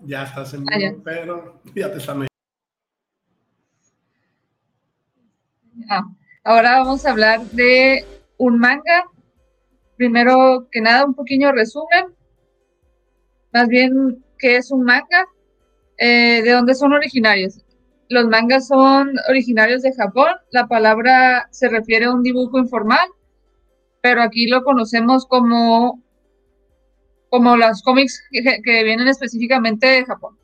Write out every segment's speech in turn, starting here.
Ya estás en ah, vivo, pero ya te están ah, ahora vamos a hablar de un manga. Primero que nada, un pequeño resumen. Más bien, ¿qué es un manga? Eh, ¿De dónde son originarios? Los mangas son originarios de Japón. La palabra se refiere a un dibujo informal, pero aquí lo conocemos como como los cómics que, vienen específicamente de Japón.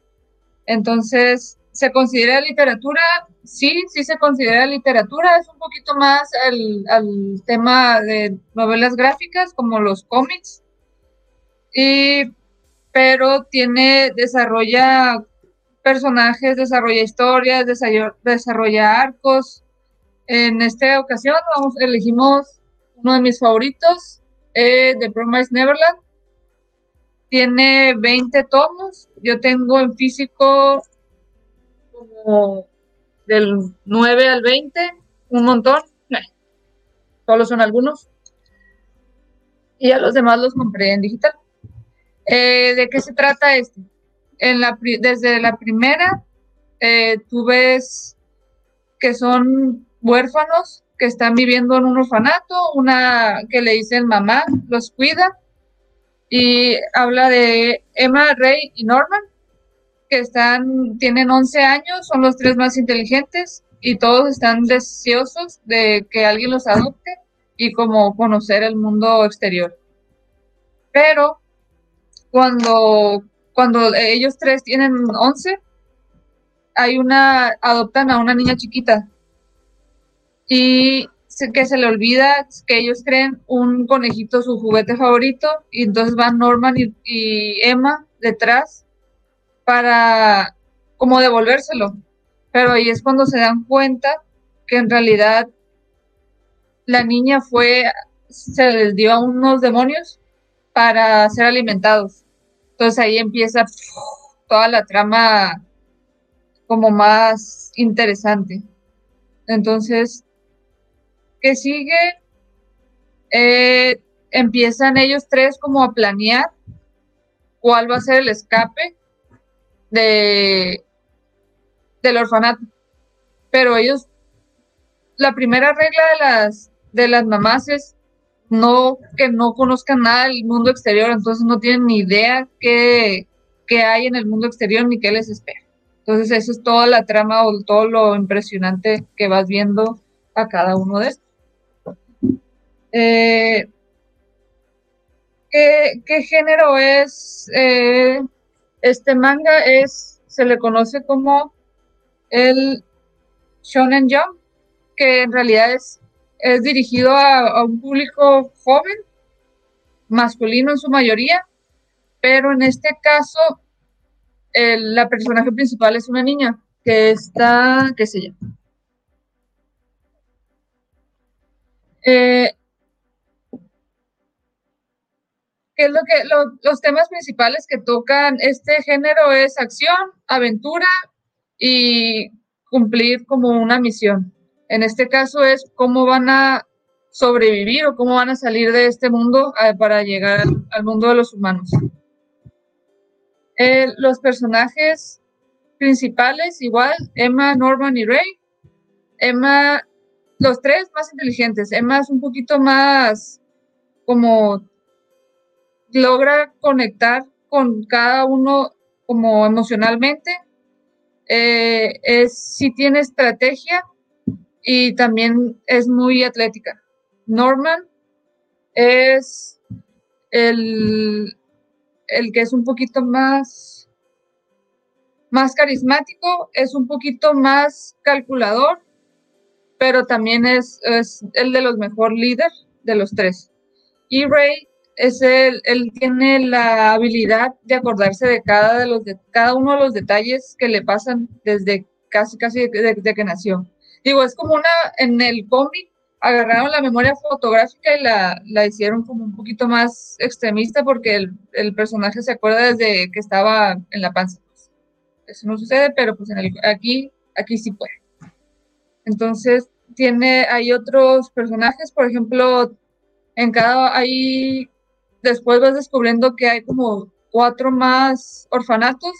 Entonces, ¿se considera literatura? Sí, sí se considera literatura. Es un poquito más al, tema de novelas gráficas, como los cómics. Y, pero tiene, desarrolla personajes, desarrolla historias, desarrolla, arcos. En esta ocasión vamos, elegimos uno de mis favoritos, eh, The Promised Neverland tiene 20 tomos. Yo tengo en físico como del 9 al 20, un montón. solo son algunos. Y a los demás los compré en digital. Eh, ¿De qué se trata este? En la, desde la primera, eh, tú ves que son huérfanos que están viviendo en un orfanato, una que le dicen mamá, los cuida y habla de Emma, Rey y Norman, que están, tienen 11 años, son los tres más inteligentes y todos están deseosos de que alguien los adopte y como conocer el mundo exterior. Pero cuando, cuando ellos tres tienen 11, hay una, adoptan a una niña chiquita y que se le olvida que ellos creen un conejito su juguete favorito y entonces van Norman y, Emma detrás para como devolvérselo. Pero ahí es cuando se dan cuenta que en realidad la niña fue, se les dio a unos demonios para ser alimentados. Entonces ahí empieza toda la trama como más interesante. Entonces, que sigue, eh, empiezan ellos tres como a planear cuál va a ser el escape de, del orfanato. Pero ellos, la primera regla de las, de las mamás es no, que no conozcan nada del mundo exterior, entonces no tienen ni idea qué, qué hay en el mundo exterior ni qué les espera. Entonces eso es toda la trama o todo lo impresionante que vas viendo a cada uno de estos. Eh, ¿qué, género es eh, este manga? Es, se le conoce como el Shonen Jump, que en realidad es, es dirigido a, un público joven, masculino en su mayoría, pero en este caso el, la personaje principal es una niña que está, qué sé yo. Eh, ¿Qué es lo que los temas principales que tocan este género es acción, aventura y cumplir como una misión. En este caso es cómo van a sobrevivir o cómo van a salir de este mundo eh, para llegar al, mundo de los humanos. Eh, los personajes principales, igual, Emma, Norman y Ray. Emma, los tres más inteligentes. Emma es un poquito más como logra conectar con cada uno como emocionalmente. Eh, es, sí tiene estrategia y también es muy atlética. Norman es el, el que es un poquito más, más carismático, es un poquito más calculador, pero también es, es el de los mejor líderes de los tres. Y Ray es él, él tiene la habilidad de acordarse de cada, de los de, cada uno de los detalles que le pasan desde casi, casi de, que nació. Digo, es como una, en el cómic agarraron la memoria fotográfica y la, la hicieron como un poquito más extremista porque el, el, personaje se acuerda desde que estaba en la panza. Eso no sucede, pero pues en el, aquí, aquí sí puede. Entonces, tiene, hay otros personajes, por ejemplo, en cada, hay después vas descubriendo que hay como cuatro más orfanatos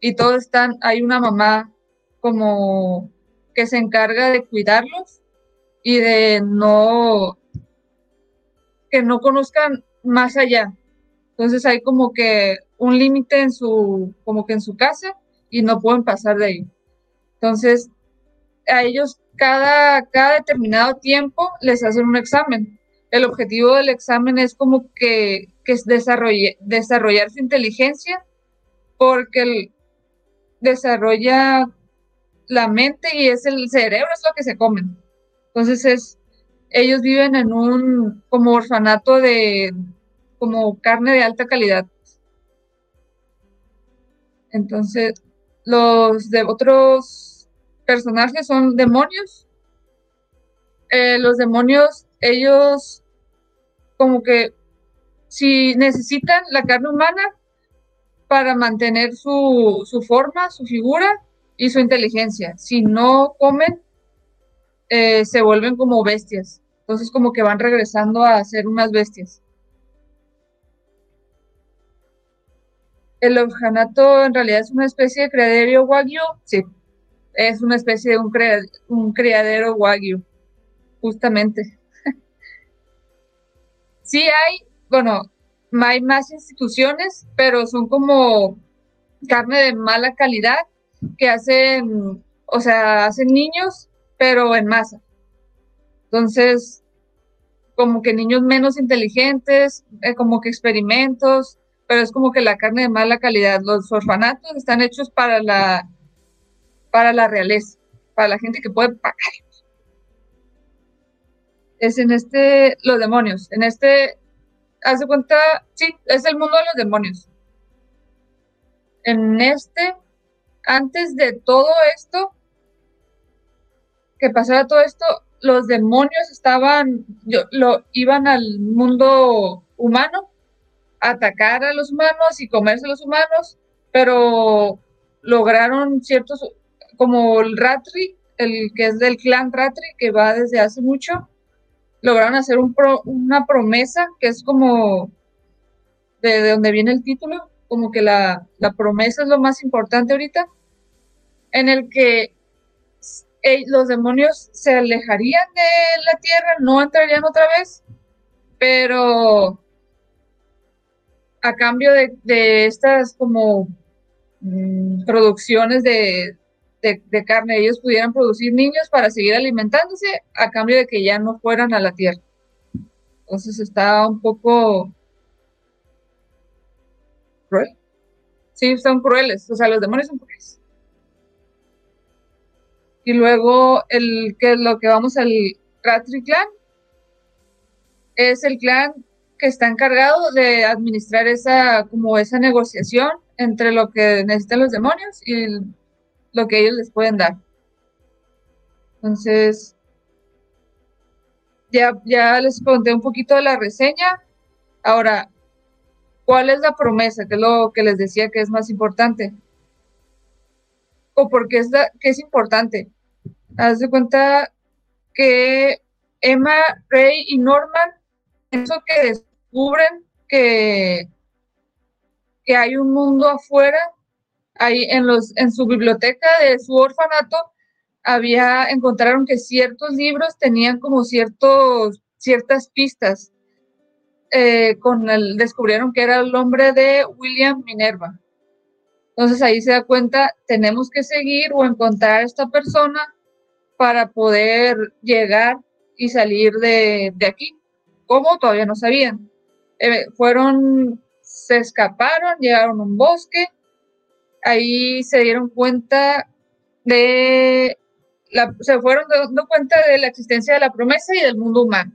y todos están, hay una mamá como que se encarga de cuidarlos y de no, que no conozcan más allá. Entonces hay como que un límite en su, como que en su casa y no pueden pasar de ahí. Entonces, a ellos cada, cada determinado tiempo les hacen un examen. El objetivo del examen es como que, que desarrollar su inteligencia porque desarrolla la mente y es el cerebro, es lo que se comen. Entonces es, ellos viven en un como orfanato de como carne de alta calidad. Entonces, los de otros personajes son demonios. Eh, los demonios, ellos como que si necesitan la carne humana para mantener su, su forma, su figura, y su inteligencia. Si no comen, eh, se vuelven como bestias. Entonces como que van regresando a ser unas bestias. El orfanato en realidad es una especie de criadero wagyu. Sí, es una especie de un, un criadero wagyu, justamente. Sí hay, bueno, hay más instituciones, pero son como carne de mala calidad que hacen, o sea, hacen niños, pero en masa. Entonces, como que niños menos inteligentes, eh, como que experimentos, pero es como que la carne de mala calidad. Los orfanatos están hechos para la, para la realeza, para la gente que puede pagar. Es en este, los demonios, en este, hace cuenta, sí, es el mundo de los demonios. En este antes de todo esto, que pasara todo esto, los demonios estaban, lo, iban al mundo humano atacar a los humanos y comerse a los humanos, pero lograron ciertos, como el Ratri, el que es del clan Ratri, que va desde hace mucho, lograron hacer un una promesa que es como de, de donde viene el título, como que la, promesa es lo más importante ahorita, en el que eh, los demonios se alejarían de la tierra, no entrarían otra vez, pero a cambio de, estas como mm, producciones de, de, carne, ellos pudieran producir niños para seguir alimentándose a cambio de que ya no fueran a la tierra. Entonces está un poco cruel. Sí, son crueles, o sea, los demonios son crueles. Y luego el que lo que vamos al Ratri Clan es el clan que está encargado de administrar esa como esa negociación entre lo que necesitan los demonios y lo que ellos les pueden dar. Entonces, ya, ya les conté un poquito de la reseña. Ahora, ¿Cuál es la promesa? Que es lo que les decía que es más importante. ¿O por qué es, es importante? Haz de cuenta que Emma, Ray y Norman, eso que descubren que, que hay un mundo afuera, ahí en, los, en su biblioteca de su orfanato, había, encontraron que ciertos libros tenían como ciertos, ciertas pistas eh, con el, descubrieron que era el nombre de William Minerva. Entonces ahí se da cuenta, tenemos que seguir o encontrar a esta persona para poder llegar y salir de, aquí. ¿Cómo? Todavía no sabían. Eh, fueron, se escaparon, llegaron a un bosque, ahí se dieron cuenta de, la, se fueron dando cuenta de la existencia de la promesa y del mundo humano.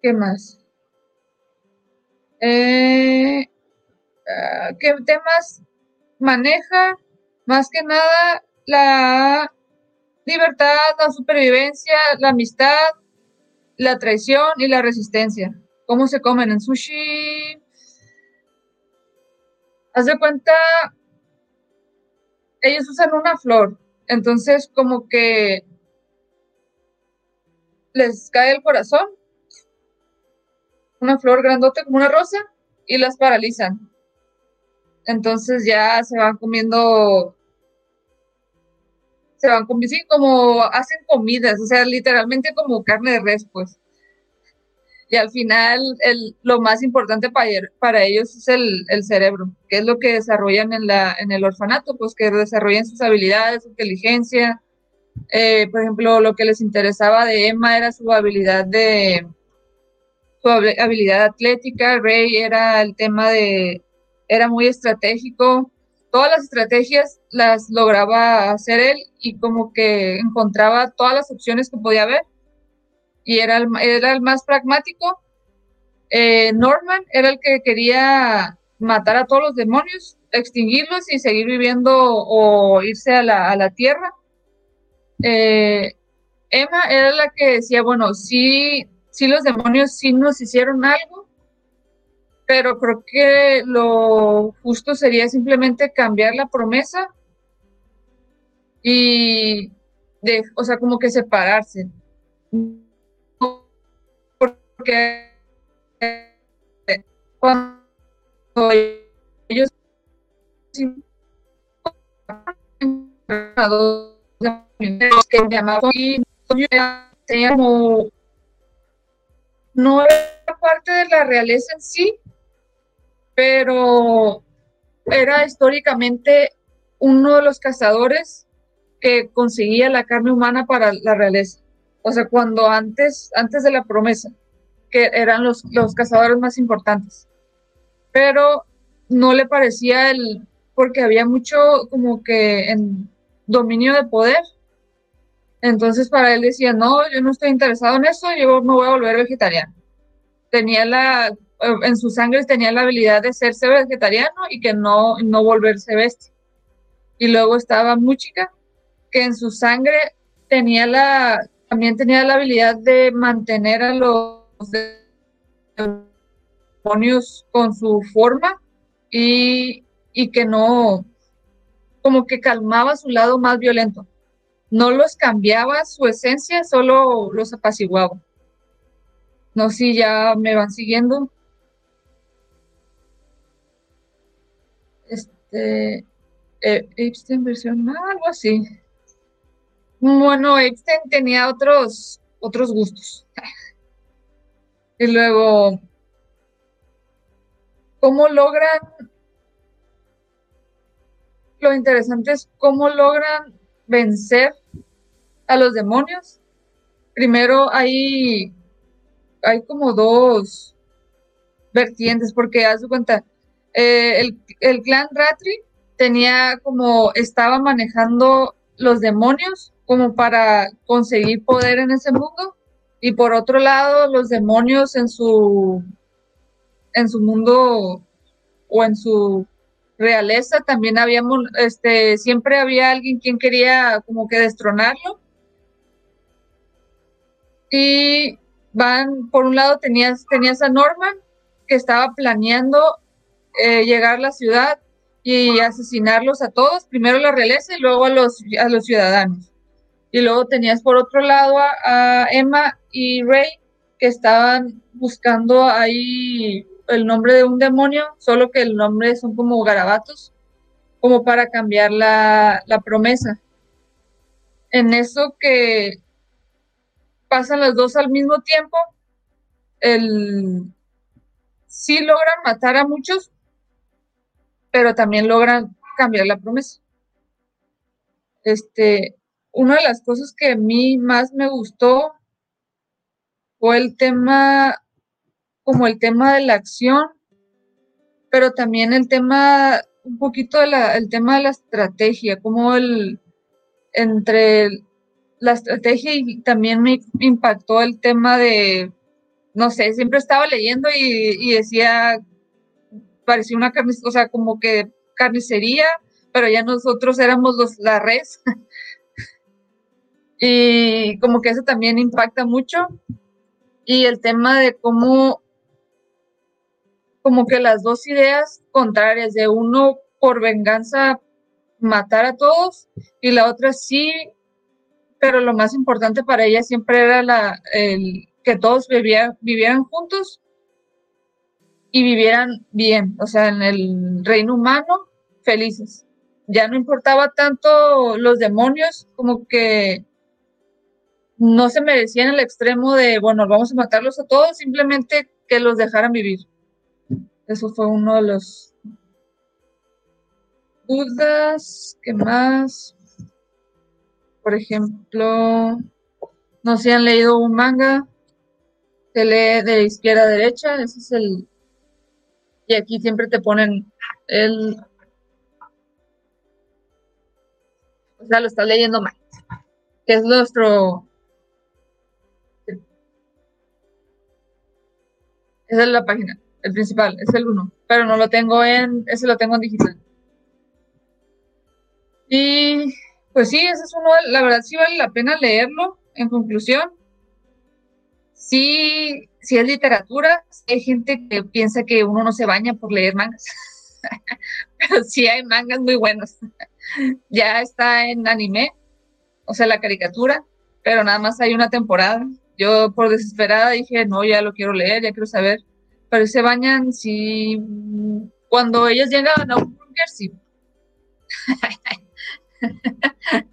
¿Qué más? Eh, ah, ¿Qué temas maneja? Más que nada la libertad, la supervivencia, la amistad, la traición y la resistencia. ¿Cómo se comen en sushi? Haz de cuenta, ellos usan una flor, entonces como que les cae el corazón una flor grandote como una rosa y las paralizan. entonces ya se van comiendo, se van comiendo, sí, como hacen comidas, o sea, literalmente como carne de res, pues. Y al final el, lo más importante para, para ellos es el, el, cerebro, que es lo que desarrollan en, la, en el orfanato, pues que desarrollen sus habilidades, su inteligencia. Eh, por ejemplo, lo que les interesaba de Emma era su habilidad de, su habilidad atlética, Rey era el tema de, era muy estratégico, todas las estrategias las lograba hacer él y como que encontraba todas las opciones que podía haber y era el, era el más pragmático. Eh, Norman era el que quería matar a todos los demonios, extinguirlos y seguir viviendo o irse a la, a la tierra. Eh, Emma era la que decía, bueno, sí sí los demonios sí nos hicieron algo, pero creo que lo justo sería simplemente cambiar la promesa y de, o sea, como que separarse. Porque cuando ellos que llamaban y tenía no era parte de la realeza en sí, pero era históricamente uno de los cazadores que conseguía la carne humana para la realeza. O sea, cuando antes, antes de la promesa, que eran los, los cazadores más importantes. Pero no le parecía el, porque había mucho como que en dominio de poder entonces para él decía, no, yo no estoy interesado en eso, yo me voy a volver vegetariano. Tenía la, eh, en su sangre tenía la habilidad de serse vegetariano y que no, no volverse bestia. Y luego estaba Muchica, que en su sangre tenía la, también tenía la habilidad de mantener a los con su forma y, y que no, como que calmaba su lado más violento no los cambiaba su esencia, solo los apaciguaba. No sé si ya me van siguiendo. Este, eh, Epstein versión, algo así. Bueno, Epstein tenía otros, otros gustos. y luego, ¿cómo logran? Lo interesante es cómo logran vencer a los demonios, primero hay, hay como dos vertientes, porque haz de cuenta, eh, el, el, clan Ratri tenía como, estaba manejando los demonios como para conseguir poder en ese mundo, y por otro lado, los demonios en su, en su mundo o en su realeza también habíamos, este, siempre había alguien quien quería como que destronarlo y van, por un lado tenías, tenías a Norman, que estaba planeando eh, llegar a la ciudad y asesinarlos a todos, primero la realeza y luego a los, a los ciudadanos. Y luego tenías por otro lado a, Emma y Ray, que estaban buscando ahí el nombre de un demonio, solo que el nombre son como garabatos, como para cambiar la, la promesa. En eso que pasan las dos al mismo tiempo, el, sí logran matar a muchos, pero también logran cambiar la promesa. Este, una de las cosas que a mí más me gustó fue el tema, como el tema de la acción, pero también el tema, un poquito de la, el tema de la estrategia, como el, entre la estrategia y también me impactó el tema de, no sé, siempre estaba leyendo y, decía, parecía una carnicería, o sea, como que carnicería, pero ya nosotros éramos los, la res. y como que eso también impacta mucho. Y el tema de cómo, como que las dos ideas contrarias, de uno por venganza matar a todos y la otra sí pero lo más importante para ella siempre era la, el, que todos vivieran juntos y vivieran bien, o sea, en el reino humano, felices. Ya no importaba tanto los demonios, como que no se merecían el extremo de, bueno, vamos a matarlos a todos, simplemente que los dejaran vivir. Eso fue uno de los dudas. ¿Qué más? Por ejemplo, no se han leído un manga. Se lee de izquierda a derecha. Ese es el. Y aquí siempre te ponen el. O sea, lo estás leyendo mal. Que es nuestro Esa es la página, el principal, es el 1, pero no lo tengo en, ese lo tengo en digital. Y pues sí, ese es uno, la verdad sí vale la pena leerlo, en conclusión. Sí, sí es literatura, hay gente que piensa que uno no se baña por leer mangas, pero sí hay mangas muy buenos. ya está en anime, o sea, la caricatura, pero nada más hay una temporada yo por desesperada dije, no, ya lo quiero leer, ya quiero saber. Pero se bañan si cuando ellas llegan a un bunker, sí.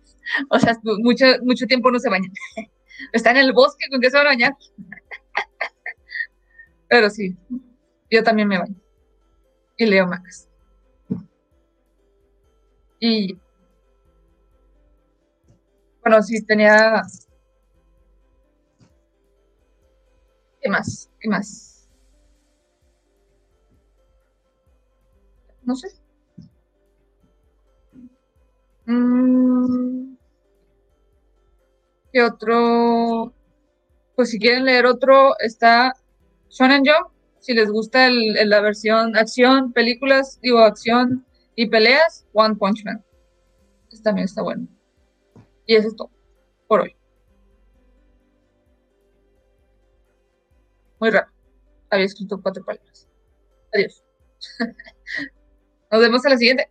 o sea, mucho, mucho tiempo no se bañan. Está en el bosque, ¿con qué se van a bañar? Pero sí, yo también me baño. Y leo mangas. Y bueno, sí, tenía ¿Qué más? ¿Qué más? No sé. Mm. ¿Qué otro? Pues si quieren leer otro, está Shonen Jump. Si les gusta la versión acción, películas, digo acción y peleas, One Punch Man. Este también está bueno. Y eso es todo por hoy. Muy raro. Había escrito cuatro palabras. Adiós. Nos vemos a la siguiente.